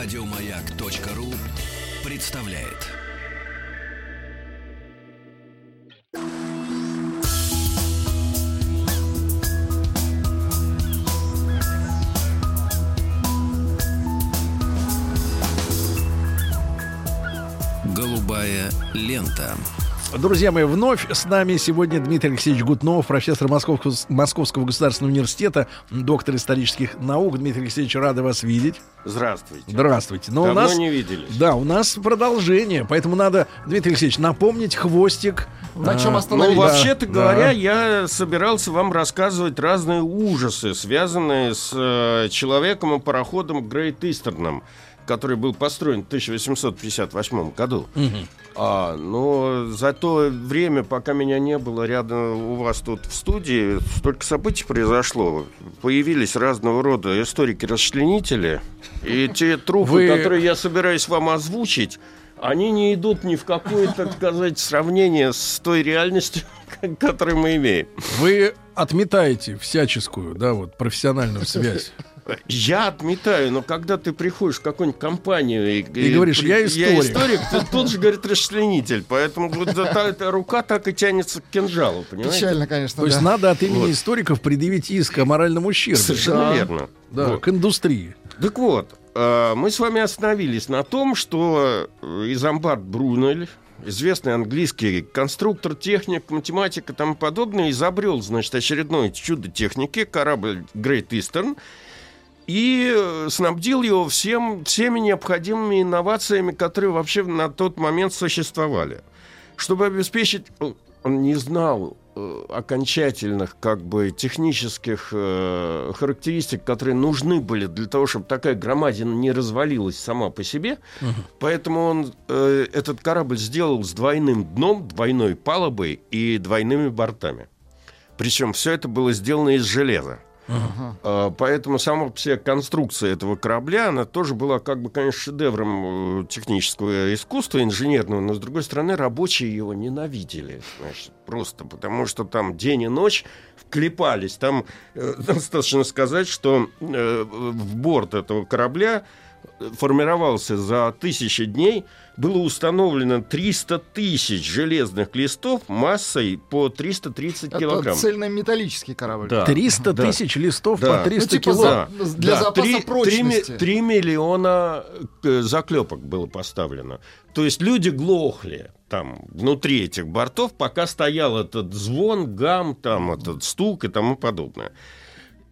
Радиомаяк.ру представляет. Голубая лента. Друзья мои, вновь с нами сегодня Дмитрий Алексеевич Гутнов, профессор Московского, Московского государственного университета, доктор исторических наук. Дмитрий Алексеевич, рады вас видеть. Здравствуйте. Здравствуйте. Но Давно у нас, не виделись. Да, у нас продолжение, поэтому надо, Дмитрий Алексеевич, напомнить хвостик. На чем А, остановились? Ну, Да, вообще-то да. говоря, я собирался вам рассказывать разные ужасы, связанные с э, человеком и пароходом Грейт Истерном, который был построен в 1858 году. А, но за то время, пока меня не было рядом у вас тут в студии, столько событий произошло. Появились разного рода историки-расчленители. И те трупы, Вы- которые я собираюсь вам озвучить, они не идут ни в какое, так сказать, сравнение с той реальностью, которую мы имеем. Вы отметаете всяческую, да, вот, профессиональную связь. Я отметаю, но когда ты приходишь в какую-нибудь компанию и, И говоришь, «Я историк». историк, ты тут же говорит расчленитель. Поэтому вот эта- рука так и тянется к кинжалу, понимаете? Печально, конечно, То есть надо от имени Вот. историков предъявить иск о моральном ущербе. Совершенно Да. верно. Да, Вот. к индустрии. Так вот, э, мы с вами остановились на том, что э, Изамбард Брунель, известный английский конструктор, техник, математик и тому подобное, изобрел, значит, очередное чудо техники, корабль Great Eastern, и э, снабдил его всем, всеми необходимыми инновациями, которые вообще на тот момент существовали. Чтобы обеспечить... Он не знал э, окончательных как бы технических э, характеристик, которые нужны были для того, чтобы такая громадина не развалилась сама по себе. Поэтому он э, этот корабль сделал с двойным дном, двойной палубой и двойными бортами. Причем все это было сделано из железа. А, Поэтому сама по себе конструкция этого корабля, она тоже была, как бы, конечно, шедевром э, технического искусства, инженерного, но, с другой стороны, рабочие его ненавидели, значит, просто потому что там день и ночь вклепались. Там э, достаточно сказать, что э, в борт этого корабля формировался за тысячи дней, было установлено 300 тысяч железных листов массой по 330 Это килограмм. цельнометаллический корабль. Да. 300 да. тысяч листов Да. по 300 Ну, типа кило. за- для запаса три- прочности. три ми- три миллиона э, заклепок было поставлено. То есть люди глохли там внутри этих бортов, пока стоял этот звон, гам, там этот стук и тому подобное.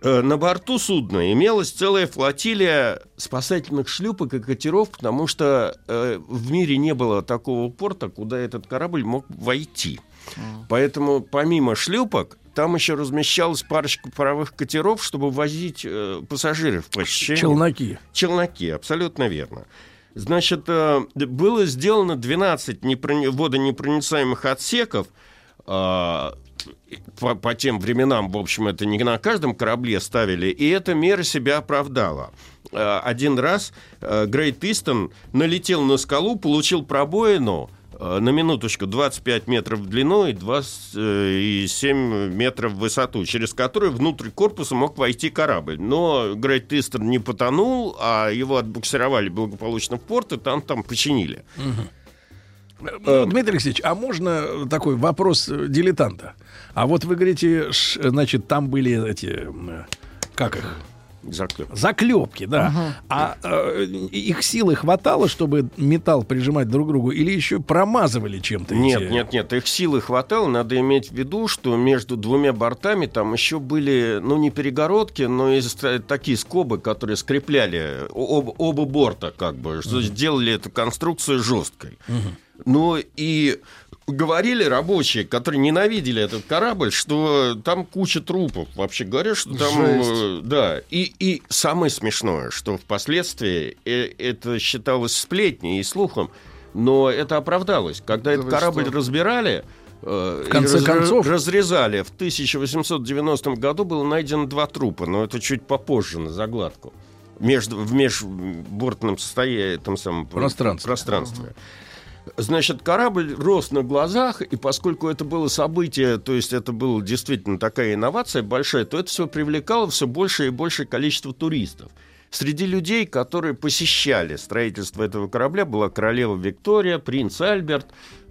Э, На борту судна имелась целая флотилия спасательных шлюпок и катеров, потому что э, в мире не было такого порта, куда этот корабль мог войти. Поэтому помимо шлюпок там еще размещалась парочка паровых катеров, чтобы возить э, пассажиров по ощущениям. Челноки. Челноки, абсолютно верно. Значит, э, было сделано 12 непрони- водонепроницаемых отсеков. А, по, по тем временам, в общем, это не на каждом корабле ставили, и эта мера себя оправдала. Э, Один раз Грейт Истон налетел на скалу, получил пробоину, э, на минуточку 25 метров в длину и 27 метров в высоту, через которую внутрь корпуса мог войти корабль. Но Грейт Истон не потонул, а его отбуксировали благополучно в порт, и там, там починили. Э, Дмитрий Алексеевич, а можно такой вопрос э, дилетанта? А вот вы говорите, значит, там были эти, как их, Заклеп. заклепки, да. А э, их силы хватало, чтобы металл прижимать друг к другу, или еще промазывали чем-то? Нет, эти- нет, нет, их силы хватало. Надо иметь в виду, что между двумя бортами там еще были, ну, не перегородки, но и такие скобы, которые скрепляли об- оба борта, как бы, что сделали эту конструкцию жесткой. Ну и говорили рабочие, которые ненавидели этот корабль, что там куча трупов. Вообще говоря, что там... Жесть. э, Да. И, и самое смешное, что впоследствии э, это считалось сплетней и слухом, но это оправдалось. Когда Да этот корабль что? разбирали, э, В конце и разра- концов- разрезали, в 1890 году было найдено два трупа, но это чуть попозже на загладку. Между, в межбортном состоянии, там самом Пространстве. пространстве. Значит, корабль рос на глазах, и поскольку это было событие, то есть это была действительно такая инновация большая, то это все привлекало все большее и большее количество туристов. Среди людей, которые посещали строительство этого корабля, была королева Виктория, принц Альберт,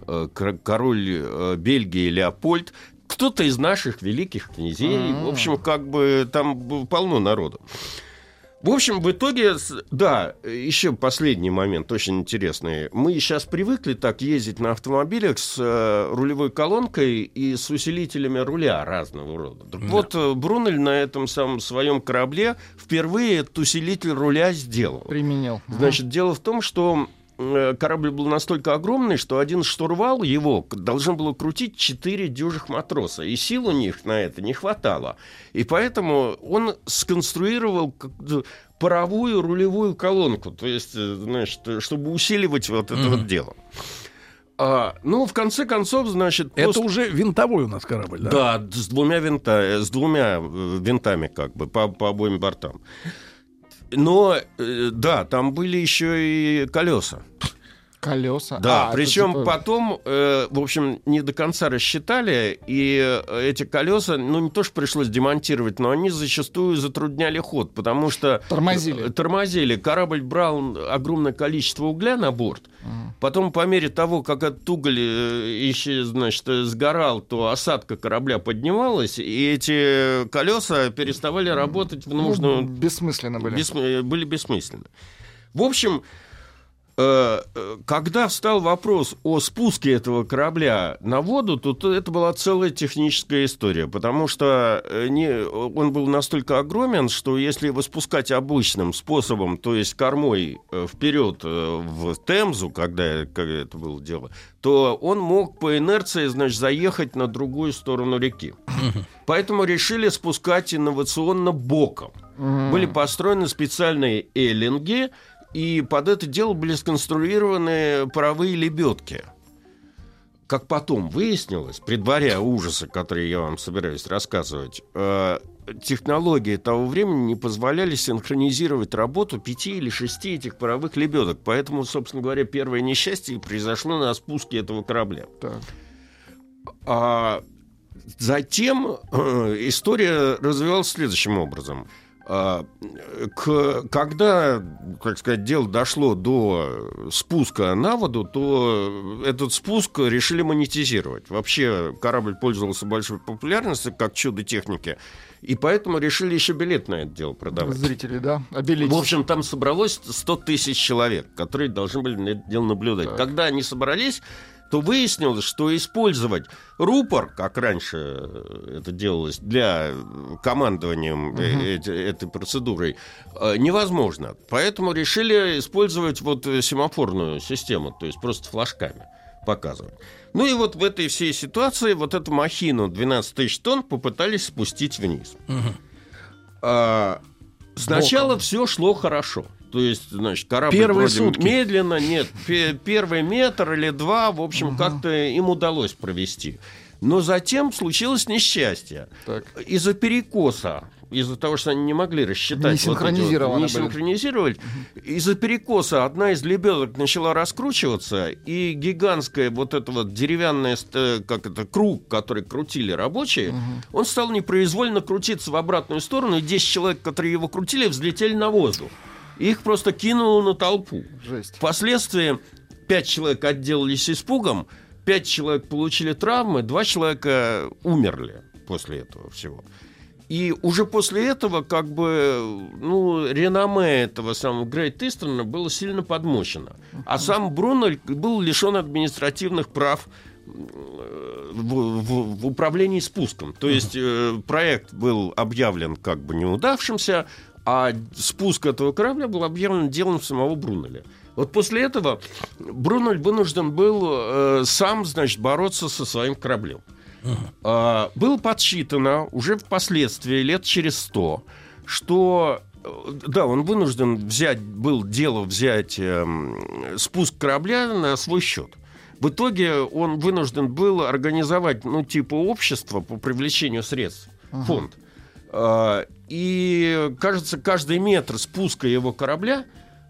э, кор- король э, Бельгии Леопольд, кто-то из наших великих князей. А-а-а. В общем, как бы там было полно народу. В общем, в итоге, с- да, еще последний момент, очень интересный. Мы сейчас привыкли так ездить на автомобилях с э, рулевой колонкой и с усилителями руля разного рода. Так Вот э, Брунель на этом самом своем корабле впервые этот усилитель руля сделал. Применил. Значит, дело в том, что корабль был настолько огромный, что один штурвал его должен было крутить четыре дюжих матроса, и сил у них на это не хватало. И поэтому он сконструировал паровую рулевую колонку, то есть, э, значит, э, чтобы усиливать вот это вот дело. А, ну, в конце концов, значит... Это после- уже винтовой у нас корабль, да? да, с двумя, винта, э, с двумя э, винтами, как бы, по, по обоим бортам. Но, э, да, там были еще и колеса. Колеса. Да, А, причем типа- потом, э, в общем, не до конца рассчитали, и э, эти колеса, ну, не то, что пришлось демонтировать, но они зачастую затрудняли ход, потому что... Тормозили. э, Тормозили. Корабль брал огромное количество угля на борт, Потом, по мере того, как этот уголь еще, значит, э, сгорал, то осадка корабля поднималась, и эти колеса переставали работать в Ну, нужную... бессмысленно были. бессм- были бессмысленны. В общем, когда встал вопрос о спуске этого корабля на воду, то, то это была целая техническая история, потому что э, не, он был настолько огромен, что если его спускать обычным способом, то есть кормой э, вперед э, в Темзу, когда, когда это было дело, то он мог по инерции, значит, заехать на другую сторону реки. Поэтому решили спускать инновационно боком. Были построены специальные эллинги, и под это дело были сконструированы паровые лебедки. Как потом выяснилось, предваряя ужасы, которые я вам собираюсь рассказывать, э, технологии того времени не позволяли синхронизировать работу пяти или шести этих паровых лебедок. Поэтому, собственно говоря, первое несчастье произошло на спуске этого корабля. Так. А затем э, история развивалась следующим образом. А, к- когда, как сказать, дело дошло до спуска на воду, то этот спуск решили монетизировать. Вообще корабль пользовался большой популярностью как чудо техники, и поэтому решили еще билет на это дело продавать. Зрители, да? Обелить. В общем, там собралось 100 тысяч человек, которые должны были на это дело наблюдать. Так. Когда они собрались, то выяснилось, что использовать рупор, как раньше э, это делалось для э, командования э, эти- этой процедурой, э, невозможно. Поэтому решили использовать вот семафорную систему, то есть просто флажками показывать. Ну и вот в этой всей ситуации вот эту махину 12 тысяч тонн попытались спустить вниз. А, сначала все шло хорошо. То есть, значит, корабль Первые вроде сутки. медленно, нет, пе- первый метр или два, в общем, как-то им удалось провести. Но затем случилось несчастье. Из-за перекоса, из-за того, что они не могли рассчитать... Не вот эти вот- синхронизированы не синхронизировали. Из-за перекоса одна из лебедок начала раскручиваться, и гигантская вот эта вот деревянная, э, как это, круг, который крутили рабочие, он стал непроизвольно крутиться в обратную сторону, и 10 человек, которые его крутили, взлетели на воздух. Их просто кинуло на толпу. Жесть. Впоследствии пять человек отделались испугом, пять человек получили травмы, два человека умерли после этого всего. И уже после этого, как бы, ну, реноме этого самого Грейт Истона было сильно подмочено. А сам Брунель был лишен административных прав э, в, в- в управлении спуском. То есть э, проект был объявлен как бы неудавшимся, а спуск этого корабля был объявлен делом самого Брунеля. Вот после этого Брунель вынужден был э, сам, значит, бороться со своим кораблем. А, было подсчитано уже впоследствии, лет через сто, что э, да, он вынужден взять, был дело взять эм, спуск корабля на свой счет. В итоге он вынужден был организовать, ну, типа общество по привлечению средств, фонд. А, И, кажется, каждый метр спуска его корабля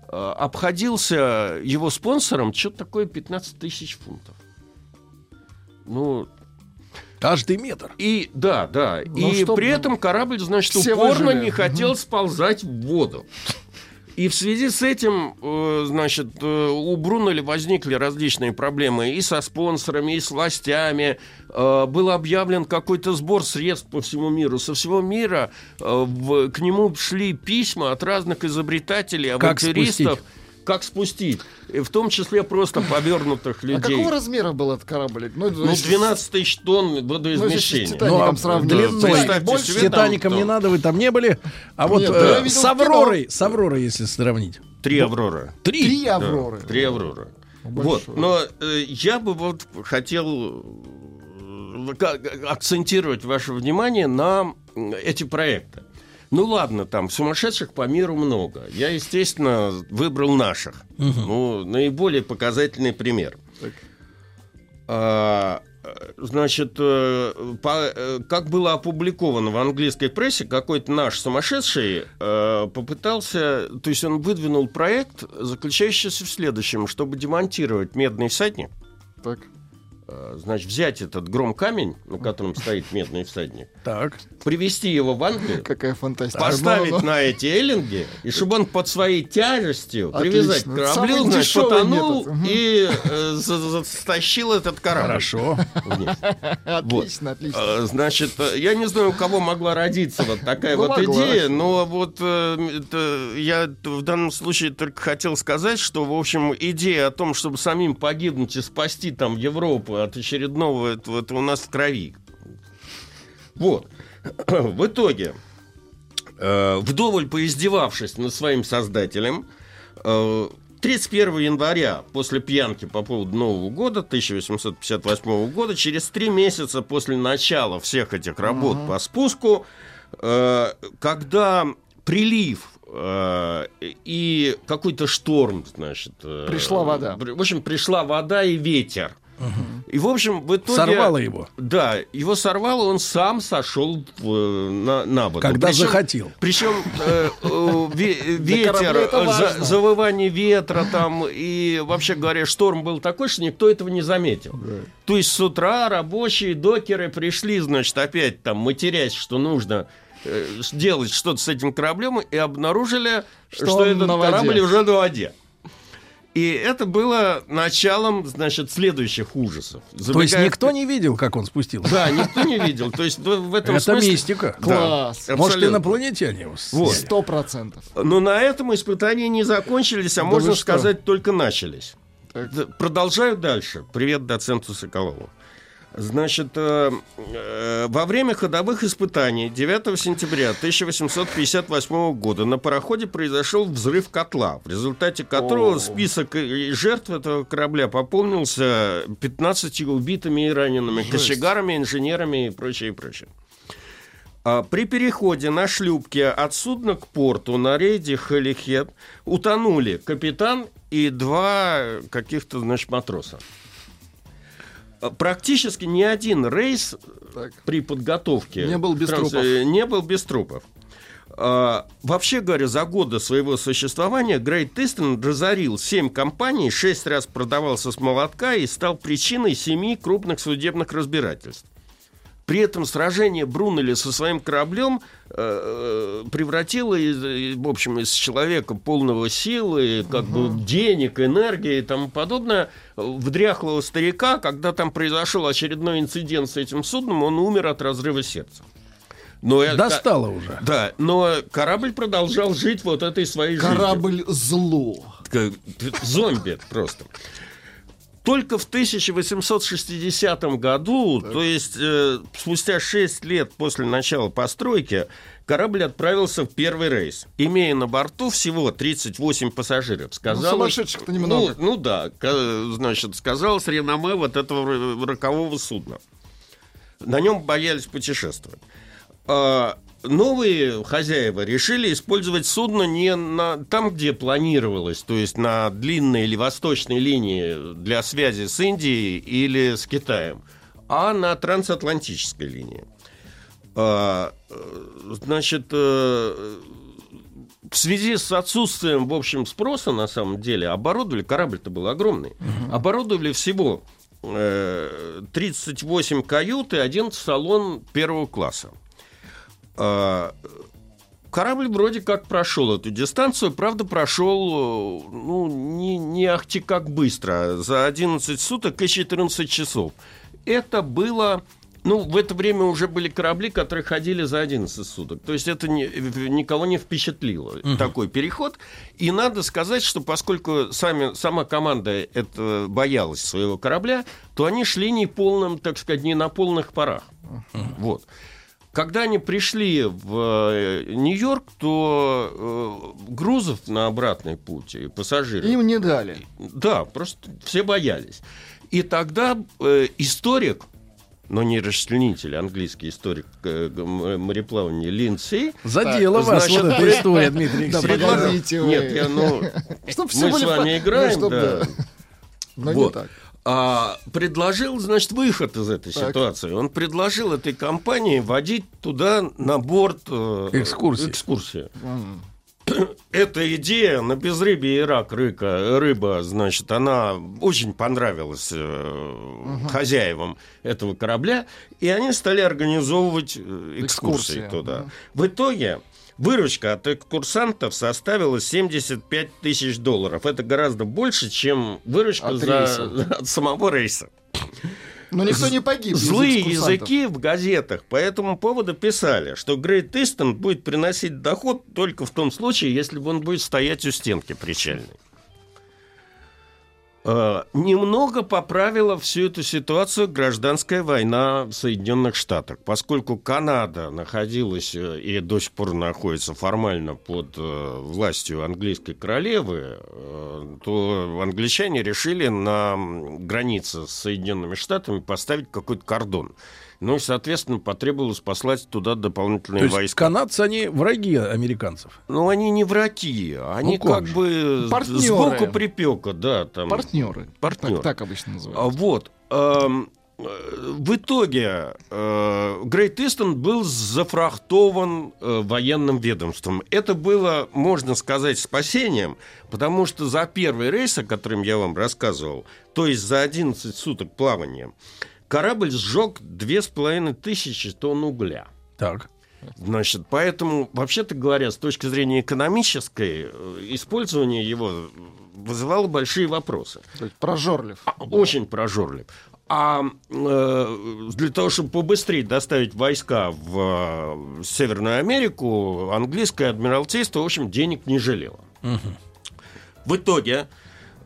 а, обходился его спонсором что-то такое 15 тысяч фунтов. Ну, Каждый метр. и да, да. Ну, и при этом корабль, значит, все упорно выжили. не хотел сползать в воду. И в связи с этим, э, значит, э, у Брунеля возникли различные проблемы и со спонсорами, и с властями. Э, Был объявлен какой-то сбор средств по всему миру. Со всего мира к нему шли письма от разных изобретателей, Как авантюристов. спустить? Как спустить? И в том числе просто повернутых А людей. какого размера был этот корабль? Ну, Ну, если- 12 тысяч тонн Ну, водоизмещения. «Титаником» Ну, а сравнивать. Представьте больше? С себе, Титаником не надо, вы там не были. А вот Нет, э, да с. Авророй, с Авророй, если сравнить. Три Аврора. Три. Три Да, Авроры. Три Аврора. Большой. Вот, но э, я бы вот хотел э, ка- акцентировать ваше внимание на эти проекты. Ну ладно, там сумасшедших по миру много. Я, естественно, выбрал наших. Ну, наиболее показательный пример. Так. А, Значит, э, по- э, как было опубликовано в английской прессе, какой-то наш сумасшедший э, попытался, то есть он выдвинул проект, заключающийся в следующем, чтобы демонтировать медный всадник, Так. Э, значит, взять этот гром-камень, на котором стоит медный всадник, Так. привезти его в Англию, Какая фантастика. поставить Ну, ну, на эти эллинги, и чтобы он под своей тяжестью привязать к Отлично. Кораблю, самый значит, потонул метод. И э, за- за- стащил этот корабль Хорошо. вниз. Отлично, отлично. Э, Значит, э, я не знаю, у кого могла родиться вот такая Ну, вот могла. идея, но вот э, это я в данном случае только хотел сказать, что, в общем, идея о том, чтобы самим погибнуть и спасти там Европу от очередного, этого, это у нас в крови. Вот. В итоге, э, вдоволь поиздевавшись над своим создателем, э, 31 января, после пьянки по поводу Нового года, 1858 года, через три месяца после начала всех этих работ по спуску, э, когда прилив э, и какой-то шторм, значит... э, Пришла вода. В общем, пришла вода и ветер. И, в общем, в итоге... Сорвало его. Да, его сорвало, он сам сошел в- на, на воду. Когда Причем- захотел. Причем э, э, ве- ветер, э, за- завывание ветра там и вообще говоря, шторм был такой, что никто этого не заметил. То есть с утра рабочие докеры пришли, значит, опять там матерясь, что нужно э, сделать что-то с этим кораблем, и обнаружили, Что что, этот корабль уже на воде. И это было началом, значит, следующих ужасов. То есть Забегая никто не видел, как он спустился. Да, никто не видел. То есть в этом Это смысле... мистика. Да, Класс. Может, абсолютно. инопланетяне его. Сто процентов. Но на этом испытания не закончились, а Да можно сказать, только начались. Продолжаю дальше. Привет доценту Соколову. Значит, э, э, во время ходовых испытаний 9 сентября 1858 года на пароходе произошел взрыв котла, в результате которого О. список жертв этого корабля пополнился 15 убитыми и ранеными Жесть. кочегарами, инженерами и прочее, и прочее. А, При переходе на шлюпке от судна к порту на рейде Халихет утонули капитан и два каких-то, значит, матроса. А, Практически ни один рейс Так. при подготовке Не был без транс- трупов. э, Не был без трупов. А, вообще говоря, за годы своего существования Грейт Истон разорил 7 компаний, 6 раз продавался с молотка и стал причиной 7 крупных судебных разбирательств. При этом сражение Брунеля со своим кораблем э, превратило, из, из- в общем, из человека полного силы, как бы денег, энергии и тому подобное, в дряхлого старика, когда там произошел очередной инцидент с этим судном, он умер от разрыва сердца. Но это- Достало уже. Да, но корабль продолжал жить вот этой своей жизнью. Корабль зло. Зомби просто. Только в 1860 году, то есть э, спустя 6 лет после начала постройки, корабль отправился в первый рейс, имея на борту всего 38 пассажиров. Сказалось, сумасшедших-то немного. Ну, ну да, значит, сказалось реноме вот этого рокового судна. На нем боялись путешествовать. А, Новые хозяева решили использовать судно не на, там, где планировалось, то есть на длинной или восточной линии для связи с Индией или с Китаем, а на трансатлантической линии. А, э, Значит, э, в связи с отсутствием, в общем, спроса, на самом деле, оборудовали, корабль-то был огромный, оборудовали всего э, 38 кают и один салон первого класса. А, корабль вроде как прошел эту дистанцию, правда, прошел, э, ну, не, не ахти как быстро, за 11 суток и 14 часов. Это было ну, в это время уже были корабли, которые ходили за 11 суток. То есть это не, никого не впечатлило, uh-huh. такой переход. И надо сказать, что поскольку сами, сама команда это боялась своего корабля, то они шли не полным, так сказать, не на полных парах. Uh-huh. Вот. Когда они пришли в э, Нью-Йорк, то э, грузов на обратный путь и пассажиров... Им не дали. Да, просто все боялись. И тогда э, историк но не расчленитель, английский историк мореплавания Линдси. Задела так, вас значит, вот эта история, Дмитрий Да. Нет, я, ну, мы с вами играем, ну, да. Но вот. не так. А, предложил, значит, выход из этой так. ситуации. Он предложил этой компании водить туда на борт э, экскурсии. экскурсии. Mm эта идея на безрыбье и рак рыка, рыба, значит, она очень понравилась э, угу. хозяевам этого корабля, и они стали организовывать э, экскурсии Экскурсия. туда. Угу. В итоге выручка от экскурсантов составила 75 тысяч долларов. Это гораздо больше, чем выручка от, за, от самого рейса. Но никто не погиб. Злые языки в газетах по этому поводу писали, что Грейт Истон будет приносить доход только в том случае, если он будет стоять у стенки причальной. Э, немного поправила всю эту ситуацию гражданская война в Соединенных Штатах, поскольку Канада находилась э, и до сих пор находится формально под э, властью английской королевы, то англичане решили на границе с Соединенными Штатами поставить какой-то кордон. Ну и, соответственно, потребовалось послать туда дополнительные То есть войска. Канадцы, они враги американцев? Ну, они не враги, они ну, как, как бы Партнеры. сбоку припека, да. Там. Партнеры. Партнеры. Так, так обычно называют. Вот. Эм, в итоге Грейт э, Истон был зафрахтован э, военным ведомством. Это было, можно сказать, спасением, потому что за первый рейс, о котором я вам рассказывал, то есть за 11 суток плавания, корабль сжег две с половиной тысячи тонн угля. Так. Значит, поэтому, вообще-то говоря, с точки зрения экономической, э, использование его вызывало большие вопросы. То есть прожорлив. А, очень прожорлив. А э, для того, чтобы побыстрее доставить войска в э, Северную Америку, английское адмиралтейство, в общем, денег не жалело. Угу. В итоге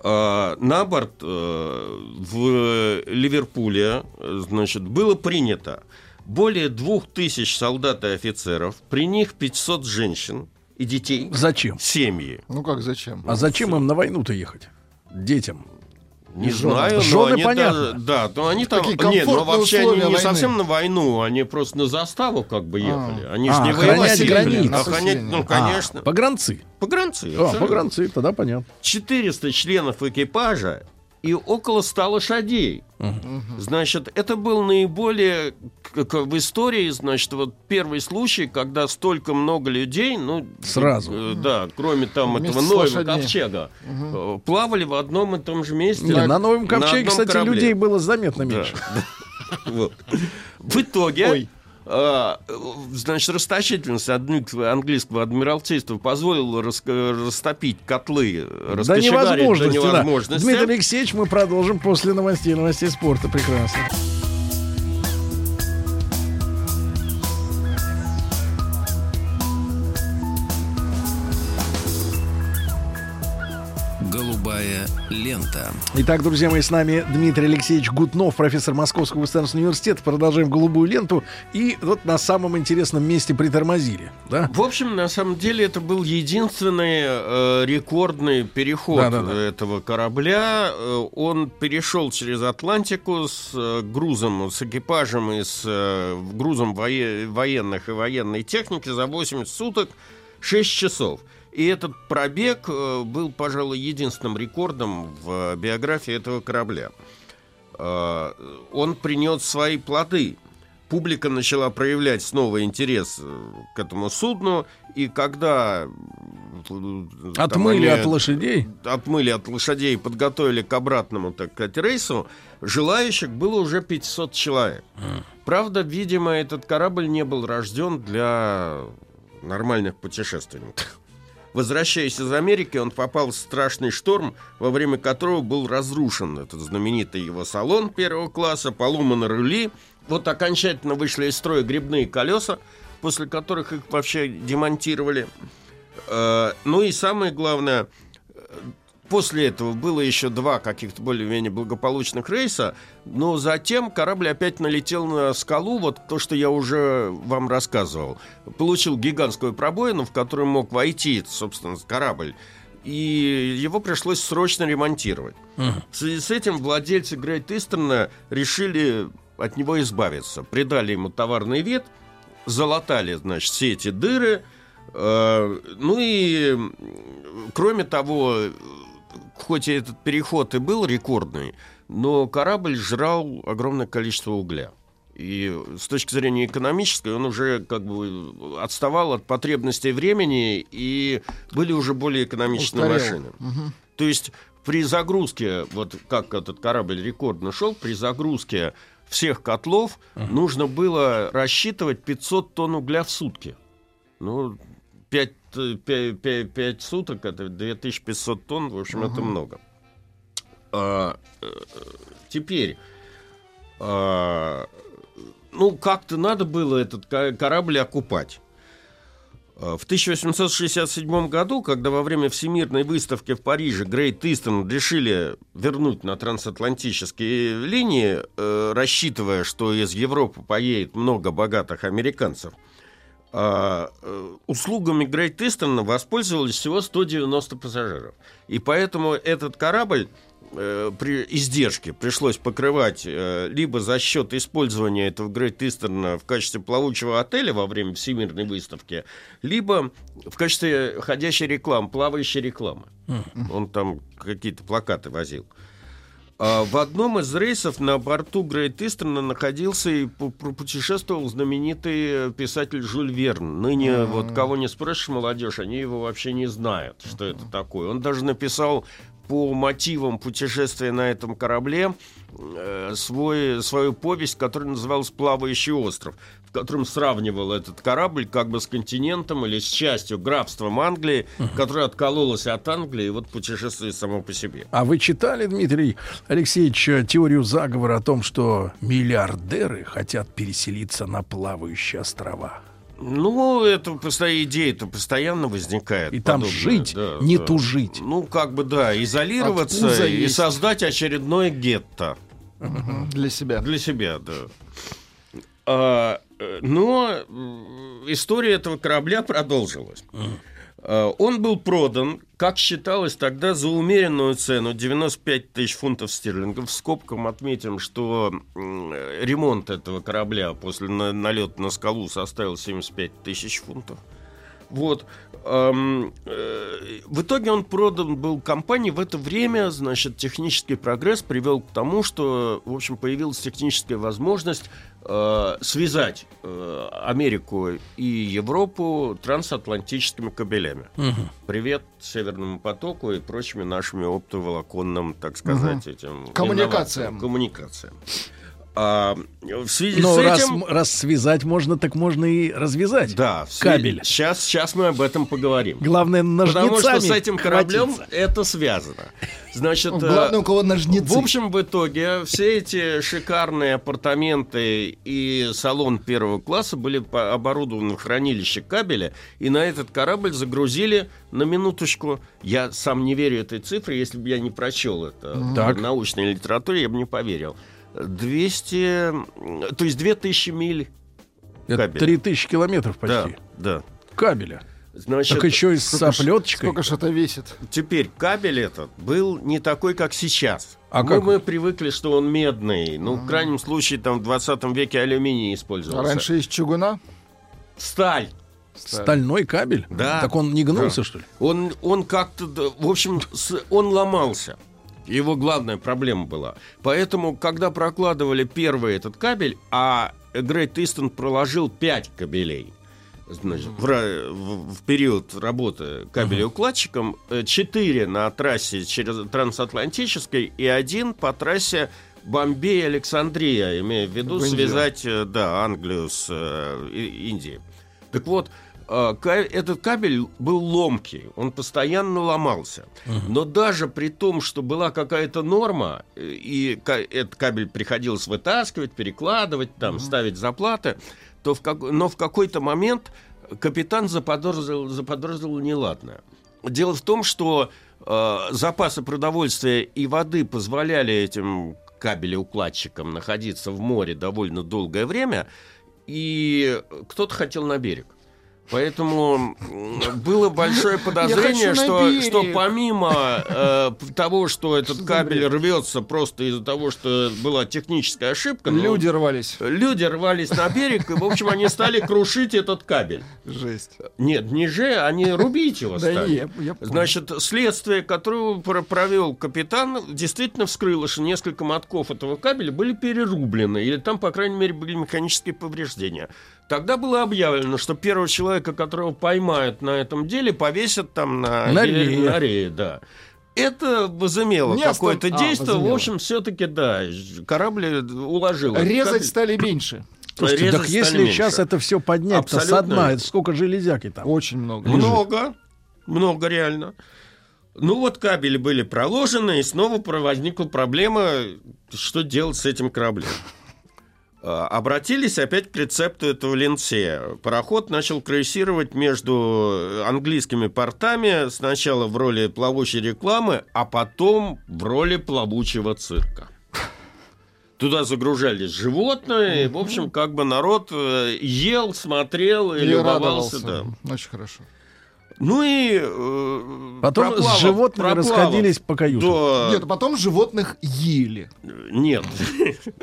э, на борт э, в Ливерпуле значит, было принято более двух тысяч солдат и офицеров, при них 500 женщин и детей. Зачем? Семьи. Ну как зачем? А зачем им на войну-то ехать? Детям. Не знаю, Жены, но они понятно. Да, да, но они там... Нет, но вообще они не войны. совсем на войну, они просто на заставу как бы ехали. А. Они а, же не воевали. границы. Охранять, ну, конечно. А, погранцы. Погранцы. А, погранцы, тогда понятно. 400 членов экипажа и около 100 лошадей. Угу. Значит, это был наиболее в истории, значит, вот первый случай, когда столько много людей, ну, сразу, э, да, кроме там Вместе этого Нового ковчега, угу. плавали в одном и том же месте. Да, на Новом ковчеге, кстати, корабле. людей было заметно меньше. В итоге. А, значит, расточительность английского адмиралтейства позволила растопить котлы, да невозможности, до невозможности. Да. Дмитрий Алексеевич, мы продолжим после новостей, новостей спорта. Прекрасно. Лента. Итак, друзья мои, с нами Дмитрий Алексеевич Гутнов, профессор Московского государственного университета. Продолжаем голубую ленту. И вот на самом интересном месте притормозили. Да? В общем, на самом деле, это был единственный э, рекордный переход да, да, да. этого корабля. Э, он перешел через Атлантику с э, грузом, с экипажем и с э, грузом вое- военных и военной техники за 80 суток 6 часов. И этот пробег э, был, пожалуй, единственным рекордом в биографии этого корабля. Э, он принес свои плоды. Публика начала проявлять снова интерес э, к этому судну, и когда отмыли от лошадей, отмыли от лошадей, подготовили к обратному, так сказать, рейсу, желающих было уже 500 человек. Правда, видимо, этот корабль не был рожден для нормальных путешественников. Возвращаясь из Америки, он попал в страшный шторм, во время которого был разрушен этот знаменитый его салон первого класса, поломаны рыли, вот окончательно вышли из строя грибные колеса, после которых их вообще демонтировали. Э, ну и самое главное, После этого было еще два каких-то более-менее благополучных рейса, но затем корабль опять налетел на скалу, вот то, что я уже вам рассказывал. Получил гигантскую пробоину, в которую мог войти, собственно, корабль и его пришлось срочно ремонтировать. Uh-huh. В связи с этим владельцы Грейт Истерна решили от него избавиться. Придали ему товарный вид, залатали, значит, все эти дыры. Э, ну и, кроме того, хоть и этот переход и был рекордный, но корабль жрал огромное количество угля. И с точки зрения экономической он уже как бы отставал от потребностей времени, и были уже более экономичные Устарел. машины. Угу. То есть при загрузке, вот как этот корабль рекордно шел, при загрузке всех котлов угу. нужно было рассчитывать 500 тонн угля в сутки. Ну, 5 5, 5, 5 суток, это 2500 тонн, в общем, uh-huh. это много. А, э, теперь, а, ну, как-то надо было этот корабль окупать. А, в 1867 году, когда во время Всемирной выставки в Париже Грейт Истон решили вернуть на трансатлантические линии, э, рассчитывая, что из Европы поедет много богатых американцев – а, э, услугами Грейт Истона воспользовались всего 190 пассажиров. И поэтому этот корабль э, при издержке пришлось покрывать э, либо за счет использования этого Грейт Истона в качестве плавучего отеля во время Всемирной выставки, либо в качестве ходящей рекламы, плавающей рекламы. Он там какие-то плакаты возил. В одном из рейсов на борту Грейт Истерна находился и путешествовал знаменитый писатель Жюль Верн. Ныне mm-hmm. вот кого не спросишь, молодежь, они его вообще не знают, что mm-hmm. это такое. Он даже написал по мотивам путешествия на этом корабле э, свой, свою повесть, которая называлась «Плавающий остров», в котором сравнивал этот корабль как бы с континентом или с частью графством Англии, которая откололась от Англии и вот путешествует само по себе. А вы читали, Дмитрий Алексеевич, теорию заговора о том, что миллиардеры хотят переселиться на плавающие острова? Ну, это постоянно идея это постоянно возникает. И подобное. там жить, да, не да. тужить. Ну, как бы да, изолироваться и есть. создать очередное гетто. Угу. Для себя. Для себя, да. А, э, но история этого корабля продолжилась. Он был продан, как считалось тогда, за умеренную цену 95 тысяч фунтов стерлингов. В скобкам отметим, что ремонт этого корабля после налета на скалу составил 75 тысяч фунтов. Вот. Эм, э, в итоге он продан был компании. В это время, значит, технический прогресс привел к тому, что, в общем, появилась техническая возможность э, связать э, Америку и Европу трансатлантическими кабелями. Угу. Привет Северному потоку и прочими нашими оптоволоконным, так сказать, угу. этим коммуникациям. коммуникациям. А, в связи Но с раз, этим... раз связать можно, так можно и развязать. Да, кабель. Сейчас, сейчас мы об этом поговорим. Главное, ножницами Потому что с этим кораблем хватиться. это связано. Значит, Главное, у кого ножницы. В общем, в итоге все эти шикарные апартаменты и салон первого класса были оборудованы в хранилище кабеля, и на этот корабль загрузили на минуточку. Я сам не верю этой цифре, если бы я не прочел это так. в научной литературе, я бы не поверил. 200, то есть 2000 миль Это кабеля. 3000 километров почти. Да, да. Кабеля. Значит, так еще и с соплеточкой. Сколько же это весит? Теперь кабель этот был не такой, как сейчас. А мы, как? мы привыкли, что он медный. Ну, в крайнем случае, там в 20 веке алюминий использовался. А раньше из чугуна? Сталь. Сталь. Стальной кабель? Да. Так он не гнулся, да. что ли? Он, он как-то, в общем, он ломался. Его главная проблема была. Поэтому, когда прокладывали первый этот кабель, а Грейт Истон проложил 5 кабелей, значит, в, в, в период работы кабелеукладчиком, 4 на трассе через трансатлантической и один по трассе Бомбей-Александрия, имея в виду связать э, да, Англию с э, Индией. Так вот, э, этот кабель был ломкий, он постоянно ломался. Но даже при том, что была какая-то норма, э, и этот кабель приходилось вытаскивать, перекладывать, там, ставить заплаты, то в как- но в какой-то момент капитан заподозрил, заподозрил неладное. Дело в том, что э, запасы продовольствия и воды позволяли этим кабелеукладчикам находиться в море довольно долгое время, и кто-то хотел на берег. Поэтому было большое подозрение, что, что помимо э, того, что этот кабель рвется просто из-за того, что была техническая ошибка, ну, Люди рвались. люди рвались на берег, и, в общем, они стали крушить этот кабель. Жесть. Нет, не же, они рубить его Да стали. не, я- я. Значит, следствие, которое про- провел капитан, действительно вскрыло, что несколько мотков этого кабеля были перерублены, или там, по крайней мере, были механические повреждения. Тогда было объявлено, что первого человека, которого поймают на этом деле, повесят там на, На рее- на рее, да. Это возымело Не какое-то а, действие. в возымело. общем, все-таки, да, корабль уложил. Резать кабель. стали меньше. Слушайте, резать так стали если меньше. сейчас это все поднять-то со Абсолютно. дна, это сколько железяки там? Очень много. Много, много реально. Ну вот кабели были проложены, и снова возникла проблема, что делать с этим кораблем. А, Обратились опять к рецепту этого Линсея. Пароход начал крейсировать между английскими портами сначала в роли плавучей рекламы, а потом в роли плавучего цирка. Туда загружались животные, в общем, как бы народ э, ел, смотрел и, И любовался. радовался. да. Очень хорошо. Ну и э, Потом проплавав- с животными проплавав расходились по каютам. до- Нет, а потом животных ели. Нет.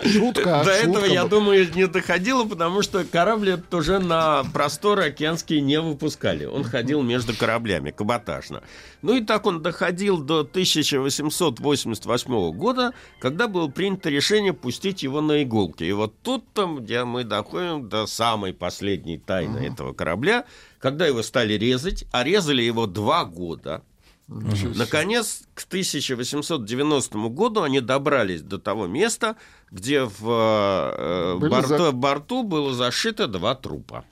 Шутка, До шутка этого, я думаю, не доходило, потому что корабль этот уже на просторы океанские не выпускали. Он ходил между кораблями, каботажно. Ну и так он доходил до 1888 года, когда было принято решение пустить его на иголки. И вот тут-то, где мы доходим до самой последней тайны этого корабля, когда его стали резать, а резали его два года. Наконец, к 1890 году они добрались до того места, где в э, Были борту, за- борту было зашито два трупа.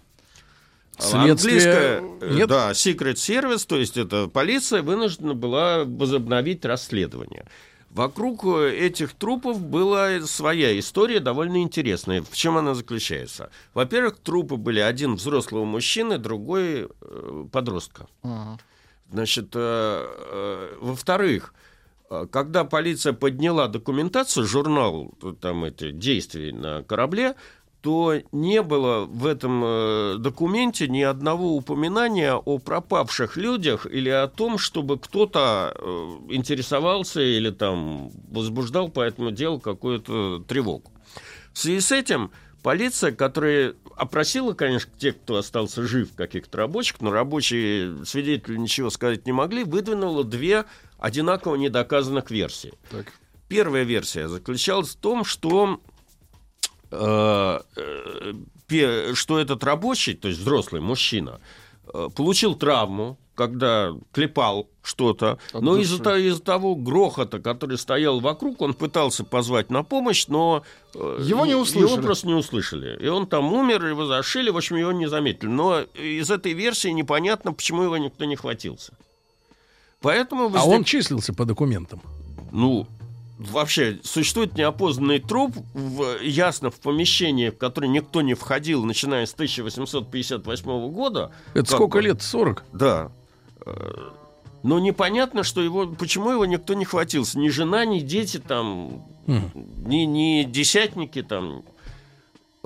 Следствие Английская, э, нет? да, Secret Service, то есть это полиция, вынуждена была возобновить расследование. Вокруг э, этих трупов была своя история, довольно интересная. В чем она заключается? Во-первых, трупы были один взрослого мужчины, другой э, подростка. Ага. Значит, э, во-вторых, когда полиция подняла документацию, журнал там эти действий на корабле, то не было в этом э, документе ни одного упоминания о пропавших людях или о том, чтобы кто-то э, интересовался или там возбуждал по этому делу какую-то тревогу. В связи с этим полиция, которая опросила, конечно, тех, кто остался жив, каких-то рабочих, но рабочие свидетели ничего сказать не могли, выдвинула две одинаково недоказанных версии. Так. Первая версия заключалась в том, что, что этот рабочий, то есть взрослый мужчина, э, получил травму, когда клепал что-то, От но из-за из-за того грохота, который стоял вокруг, он пытался позвать на помощь, но э, Его не услышали. Его просто не услышали. И он там умер, его зашили, в общем, его не заметили. Но из этой версии непонятно, почему его никто не хватился. Поэтому А возник- он числился по документам. ну, вообще, существует неопознанный труп, в, ясно, в помещении, в которое никто не входил, начиная с 1858 года. Это Как сколько бы. лет? 40? Да. Э, Но непонятно, что его, почему его никто не хватился. Ни жена, ни дети там, Мгм. ни, ни десятники там.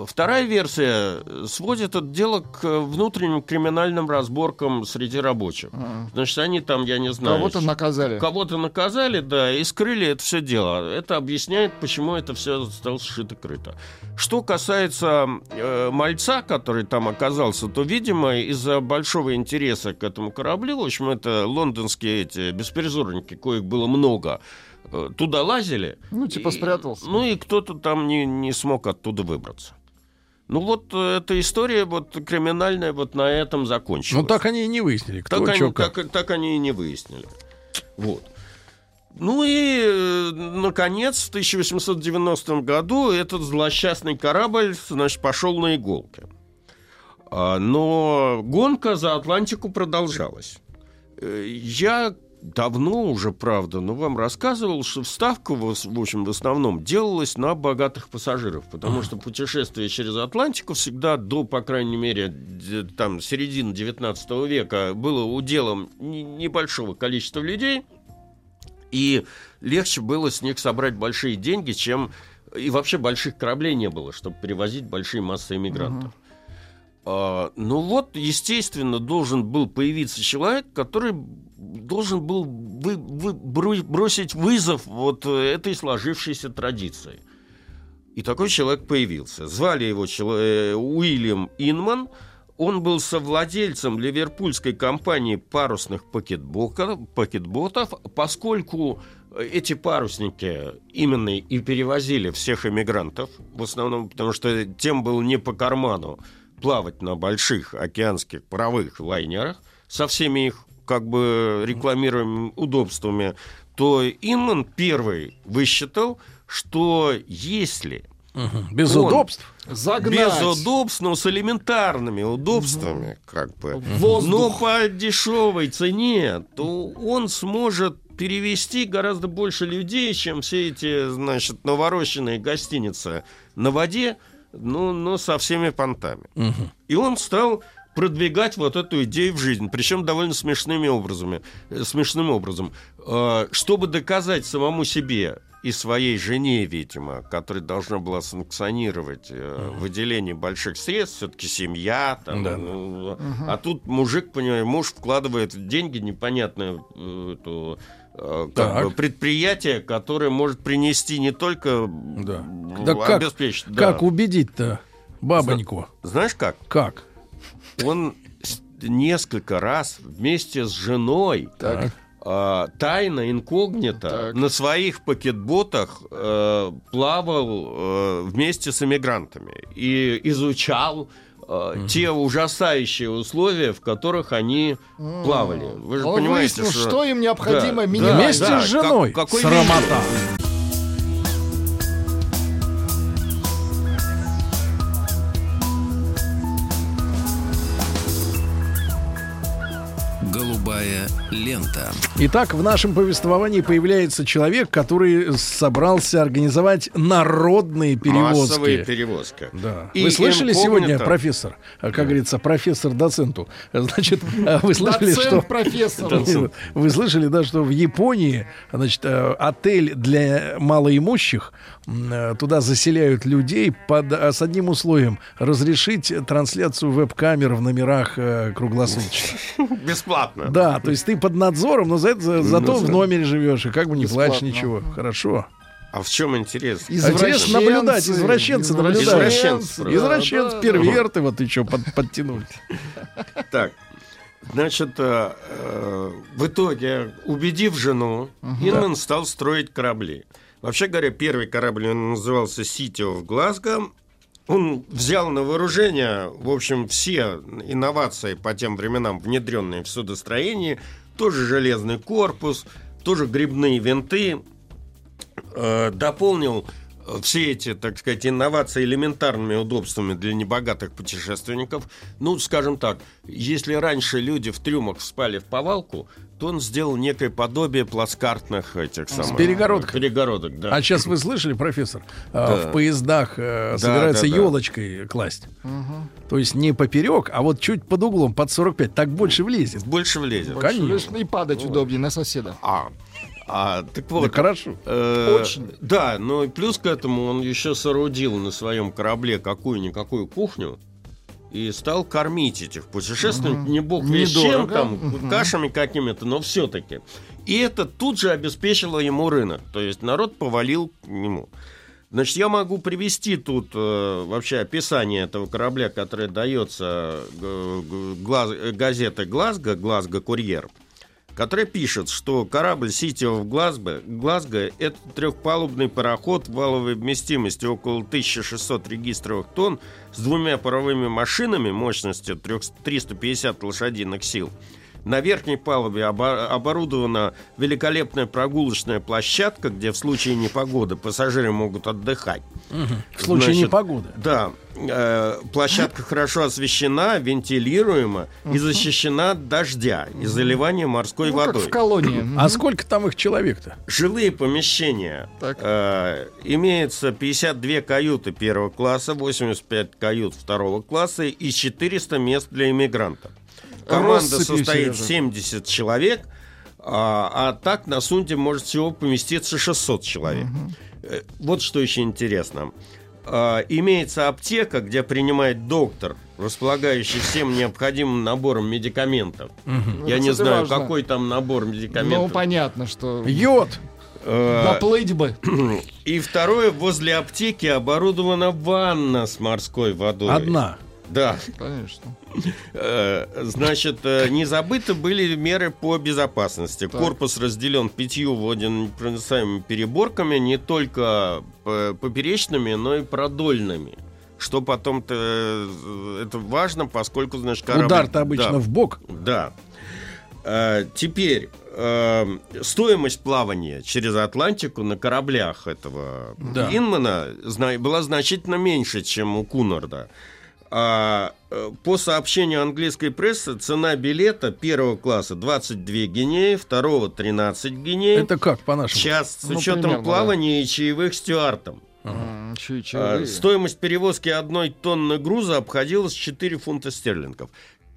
Вторая версия сводит это дело к внутренним криминальным разборкам среди рабочих. Ага. Значит, они там, я не знаю... Кого-то наказали. Кого-то наказали, да, и скрыли это все дело. Это объясняет, почему это все стало сшито-крыто. Что касается э, мальца, который там оказался, то, видимо, из-за большого интереса к этому кораблю, в общем, это лондонские эти беспризорники, коих было много, э, туда лазили. Ну, типа И- спрятался. Ну и кто-то там не, не смог оттуда выбраться. Ну вот э, эта история вот криминальная вот на этом закончилась. Ну так они и не выяснили, кто Так, они, как. так, так они и не выяснили. Вот. Ну и, э, наконец, в 1890 году этот злосчастный корабль, значит, пошел на иголки. А, Но гонка за Атлантику продолжалась. Э, Я давно уже, правда, но вам рассказывал, что ставка, в общем, в основном делалась на богатых пассажиров, потому что путешествие через Атлантику всегда до, по крайней мере, там, середины 19 века было уделом не- небольшого количества людей, и легче было с них собрать большие деньги, чем... И вообще больших кораблей не было, чтобы перевозить большие массы иммигрантов. А, ну вот, естественно, должен был появиться человек, который должен был вы- вы- бросить вызов вот этой сложившейся традиции. И такой человек появился. Звали его э, Уильям Инман. Он был совладельцем ливерпульской компании парусных пакетботов, поскольку эти парусники именно и перевозили всех эмигрантов, в основном потому что тем было не по карману плавать на больших океанских паровых лайнерах со всеми их как бы рекламируемыми удобствами, то Инман первый высчитал, что если Мгм. Без Он. удобств. Загнать. без удобств, но с элементарными удобствами, как бы, Воздух. но по дешевой цене, то он сможет перевести гораздо больше людей, чем все эти, значит, наворощенные гостиницы на воде, ну, но со всеми понтами. Мгм. И он стал продвигать вот эту идею в жизнь, причем довольно смешными образами, э, смешным образом, Э, чтобы доказать самому себе и своей жене, видимо, которая должна была санкционировать э, выделение больших средств, все-таки семья, там, Да. ну, а тут мужик, понимаешь, муж вкладывает деньги непонятное э, эту, как Так. бы предприятие, которое может принести не только Да. Да как- обеспечить, да. Как убедить-то бабоньку? знаешь как? Как? он несколько раз вместе с женой Так. а, тайно, инкогнито Так. на своих пакетботах э, плавал э, вместе с эмигрантами и изучал э, те ужасающие условия, в которых они плавали. Вы же Он понимаете, выяснил, что им необходимо Да, минимально. Вместе да, с женой. как- какой Срамота. Голубая лента. Итак, в нашем повествовании появляется человек, который собрался организовать народные массовые перевозки. перевозки. Да. И вы слышали сегодня, профессор, а, как говорится, профессор доценту? Значит, а, вы слышали, Доцент что профессор. вы слышали, да, что в Японии, значит, э, отель для малоимущих э, туда заселяют людей под а, с одним условием разрешить трансляцию веб-камер в номерах э, круглосуточно. Бесплатно. Да, то есть ты под надзором, но за это, за- зато в номере живешь и как бы не плачешь Бесплатно. ничего. Хорошо. А в чем интерес? Интересно наблюдать, извращенцы наблюдают. Извращенцы, да, Извращенцы, да, перверты, вот еще подтянули. Так, значит, э, э, в итоге, убедив жену, Инман стал строить корабли. Вообще говоря, первый корабль он назывался City of Glasgow. Он взял на вооружение, в общем, все инновации по тем временам, внедренные в судостроении. Тоже железный корпус, тоже грибные винты. Э, дополнил э, все эти, так сказать, инновации элементарными удобствами для небогатых путешественников. Ну, скажем так, если раньше люди в трюмах спали в повалку, то он сделал некое подобие плацкартных этих самых... перегородкой. Перегородок, да. А сейчас вы слышали, профессор, а, Да. в поездах э, собираются да, да. елочкой класть. То есть не поперек, а вот чуть под углом, под 45, так больше влезет. Больше влезет. Конечно. И падать удобнее на соседа. А, а, так Да вот, хорошо. Э, Очень. Да, но и плюс к этому он еще соорудил на своем корабле какую-никакую кухню и стал кормить этих путешественников, не бог весь чем, там, Мгм. кашами какими-то, но все-таки. И это тут же обеспечило ему рынок. То есть народ повалил к нему. Значит, я могу привести тут э, вообще описание этого корабля, которое дается э, глаз- э, газетой «Глазго», «Глазго Курьер», которая пишет, что корабль City of Glasgow, Glasgow это трехпалубный пароход валовой вместимостью около 1600 регистровых тонн с двумя паровыми машинами мощностью трех- 350 лошадиных сил На верхней палубе обо- оборудована великолепная прогулочная площадка, где в случае непогоды пассажиры могут отдыхать. В случае Значит, непогоды. Да, э, площадка хорошо освещена, вентилируема и защищена от дождя и заливания морской Ну, как водой. в колонии. А сколько там их человек-то? Жилые помещения. Так. Э, имеется 52 каюты первого класса, 85 кают второго класса и 400 мест для иммигрантов. Команда Россыпью, состоит Сережа. 70 человек, а, а так на Сунде может всего поместиться 600 человек. Э, Вот что еще интересно. А, имеется аптека, где принимает доктор, располагающий всем необходимым набором медикаментов. Я Это не знаю, важно. какой там набор медикаментов. Ну, понятно, что... Йод. Э, Доплыть бы. и второе, возле аптеки оборудована ванна с морской водой. Одна. Да. Конечно. Э, Значит, э, не забыты были меры по безопасности. Корпус разделен пятью водонепроницаемыми переборками, не только поперечными, но и продольными. Что потом-то э, это важно, поскольку, значит, корабль... Удар-то обычно Да. в бок. Да. Теперь э, стоимость плавания через Атлантику на кораблях этого Да. Инмана зна- была значительно меньше, чем у Кунарда. А, э, по сообщению английской прессы, цена билета первого класса 22 гинеи, второго 13 гинеи. Это как, по-нашему? час с Ну, учетом примерно, плавания и чаевых стюартам. М, чё- чё А. Стоимость перевозки одной тонны груза обходилась 4 фунта стерлингов.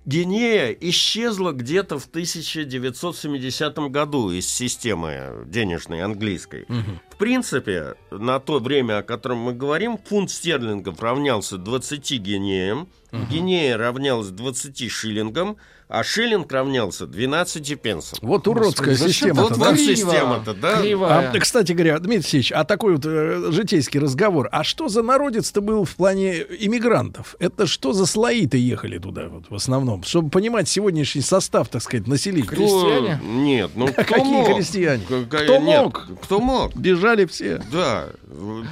Гинея исчезла где-то в 1970 году из системы денежной английской. В принципе, на то время, о котором мы говорим, фунт стерлингов равнялся 20 гинеям, гинея равнялась 20 шиллингам, а шиллинг равнялся 12 пенсам. Вот уродская Господи, система. Вот это вам система-то, да? Кривая. А, кстати говоря, Дмитрий Алексеевич, а такой вот э, житейский разговор. А что за народец-то был в плане иммигрантов? Это что за слои-то ехали туда вот, в основном? Чтобы понимать сегодняшний состав, так сказать, населения. Крестьяне? Кто- Нет, ну кто Какие мог? крестьяне? Кто нет, мог? Кто мог? Бежали все. Да.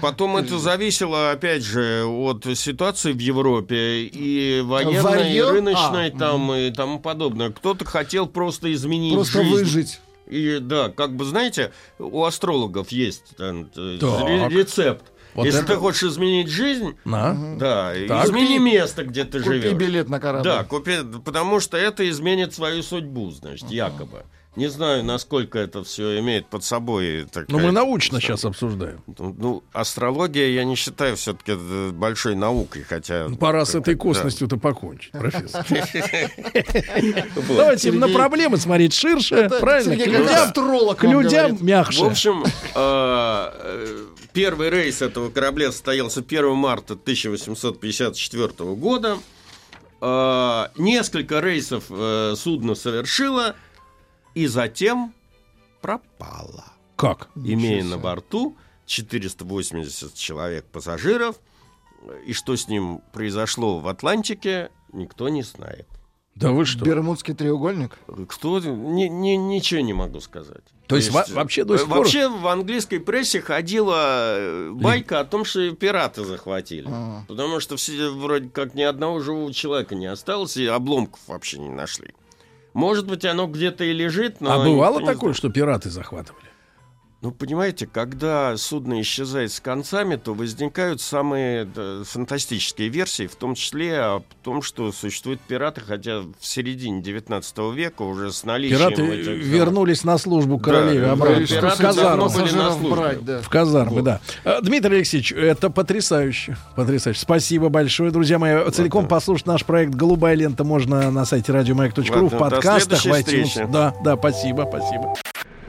Потом это зависело, опять же, от ситуации в Европе и военной, Варьё? и рыночной, А, там, и тому подобное. Кто-то хотел просто изменить Просто жизнь. выжить. И да, как бы, знаете, у астрологов есть там, э, ре- рецепт. Вот Если это- ты хочешь изменить жизнь, На. да, Так. измени Купи- место, где ты Купи живешь. билет на корабль. Да, купи, потому что это изменит свою судьбу, значит, якобы. Не знаю, насколько это все имеет под собой. Но такая- мы научно сейчас обсуждаем. Ну, ну, астрология я не считаю все-таки большой наукой, хотя... Пора с этой косностью-то покончить, профессор. Давайте на проблемы смотреть ширше, правильно? К людям, мягче. В общем, э, э, первый рейс этого корабля состоялся 1 марта 1854 года. Э, Несколько рейсов э, судно совершило и затем пропало. Как? имея на борту 480 человек пассажиров. И что с ним произошло в Атлантике, никто не знает. Да вы что? Бермудский треугольник. Кто, ни- ни- ничего не могу сказать. То есть во- вообще до сих э, пор- Вообще в английской прессе ходила э, байка о том, что пираты захватили. А. Потому что все, вроде как ни одного живого человека не осталось, и обломков вообще не нашли. Может быть, оно где-то и лежит, но... А бывало такое, что пираты захватывали? Ну, понимаете, когда судно исчезает с концами, то возникают самые да, фантастические версии, в том числе о том, что существуют пираты, хотя в середине 19 века уже с наличием Пираты этих, да, вернулись на службу королеве Да, обратно. да, в пираты казармы. давно были на службе. брать, да. В казармы, да. А, Дмитрий Алексеевич, это потрясающе. Потрясающе. Спасибо большое, друзья мои. Целиком Ладно. послушать наш проект «Голубая лента» можно на сайте радиомаяк.ру, в подкастах, в iTunes. встречи. Да, да, спасибо, спасибо.